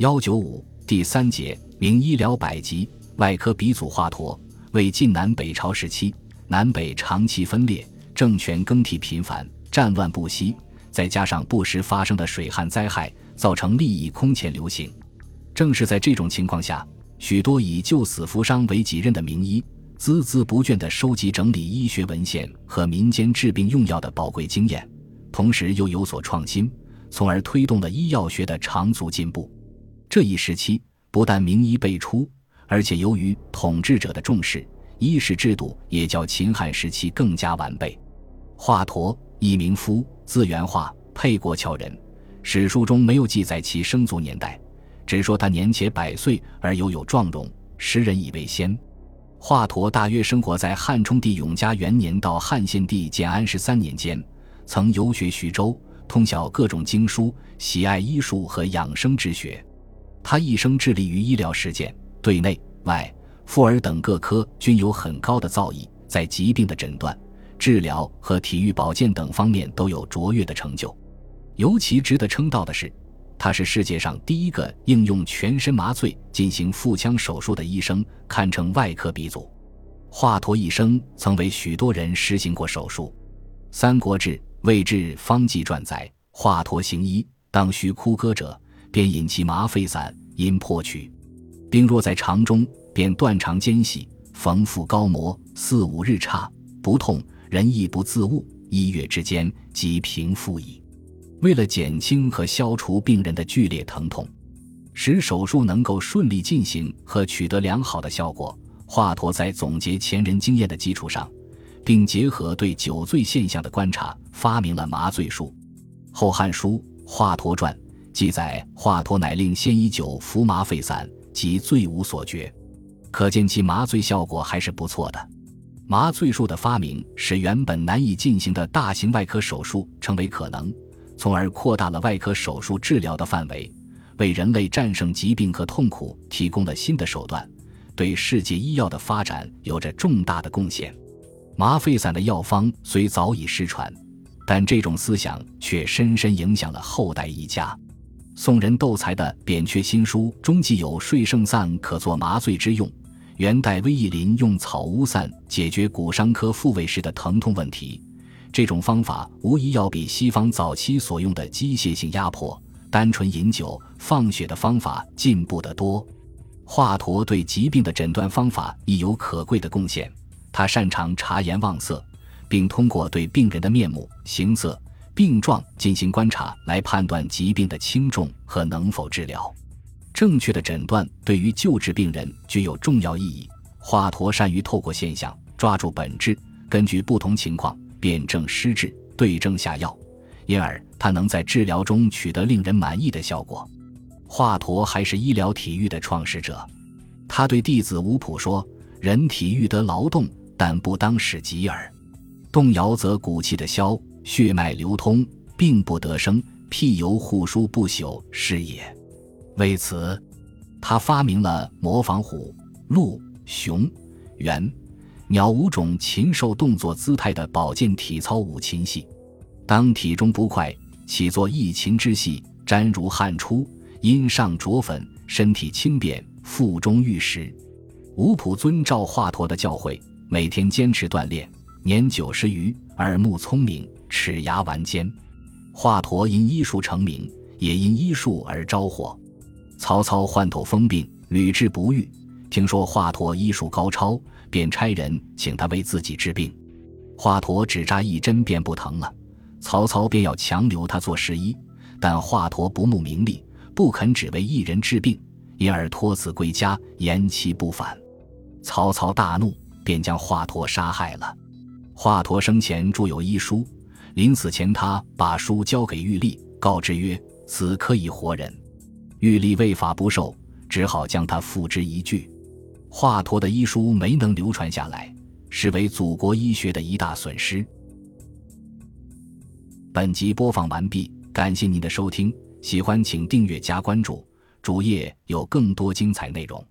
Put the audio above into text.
幺九五第三节名医疗百疾，外科鼻祖华佗。为晋南北朝时期，南北长期分裂，政权更替频繁，战乱不息，再加上不时发生的水旱灾害，造成利益空前流行。正是在这种情况下，许多以救死扶伤为己任的名医，孜孜不倦地收集整理医学文献和民间治病用药的宝贵经验，同时又有所创新，从而推动了医药学的长足进步。这一时期不但名医辈出，而且由于统治者的重视，医师制度也较秦汉时期更加完备。华佗，一名夫，字元化，沛国谯人。史书中没有记载其生卒年代，只说他年且百岁而犹有壮容，时人以为仙。华佗大约生活在汉冲帝永嘉元年到汉献帝建安十三年间，曾游学徐州，通晓各种经书，喜爱医术和养生之学。他一生致力于医疗实践，对内外妇儿等各科均有很高的造诣，在疾病的诊断、治疗和体育保健等方面都有卓越的成就。尤其值得称道的是，他是世界上第一个应用全身麻醉进行腹腔手术的医生，堪称外科鼻祖。华佗一生曾为许多人施行过手术，《三国志·魏志方记传》载：华佗行医，当须枯割者。便引其麻沸散，因破取。病若在肠中，便断肠间隙，缝腹高膜，四五日差不痛，人亦不自悟。一月之间，即平复矣。为了减轻和消除病人的剧烈疼痛，使手术能够顺利进行和取得良好的效果，华佗在总结前人经验的基础上，并结合对酒醉现象的观察，发明了麻醉术。《后汉书·华佗传》。记载华佗乃令先以酒服麻沸散，即醉无所觉，可见其麻醉效果还是不错的。麻醉术的发明使原本难以进行的大型外科手术成为可能，从而扩大了外科手术治疗的范围，为人类战胜疾病和痛苦提供了新的手段，对世界医药的发展有着重大的贡献。麻沸散的药方虽早已失传，但这种思想却深深影响了后代医家。宋人窦才的《扁鹊新书》中既有睡圣散可作麻醉之用。元代魏义林用草乌散解决骨伤科复位时的疼痛问题，这种方法无疑要比西方早期所用的机械性压迫、单纯饮酒、放血的方法进步得多。华佗对疾病的诊断方法亦有可贵的贡献，他擅长察言望色，并通过对病人的面目、形色。病状进行观察，来判断疾病的轻重和能否治疗。正确的诊断对于救治病人具有重要意义。华佗善于透过现象抓住本质，根据不同情况辨证施治，对症下药，因而他能在治疗中取得令人满意的效果。华佗还是医疗体育的创始者，他对弟子吴普说：“人体欲得劳动，但不当使疾耳。动摇则骨气的消。”血脉流通，病不得生，辟由护书不朽是也。为此，他发明了模仿虎、鹿、熊、猿、鸟五种禽兽动作姿态的保健体操五禽戏。当体中不快，起作一禽之戏，沾如汗出，阴上着粉，身体轻便，腹中欲食。吴普遵照华佗的教诲，每天坚持锻炼，年九十余，耳目聪明。齿牙完坚，华佗因医术成名，也因医术而招祸。曹操患头风病，屡治不愈。听说华佗医术高超，便差人请他为自己治病。华佗只扎一针便不疼了，曹操便要强留他做侍医。但华佗不慕名利，不肯只为一人治病，因而托辞归家，延期不返。曹操大怒，便将华佗杀害了。华佗生前著有医书。临死前，他把书交给玉立，告知曰：“此可以活人。”玉立为法不受，只好将他付之一炬。华佗的医书没能流传下来，是为祖国医学的一大损失。本集播放完毕，感谢您的收听，喜欢请订阅加关注，主页有更多精彩内容。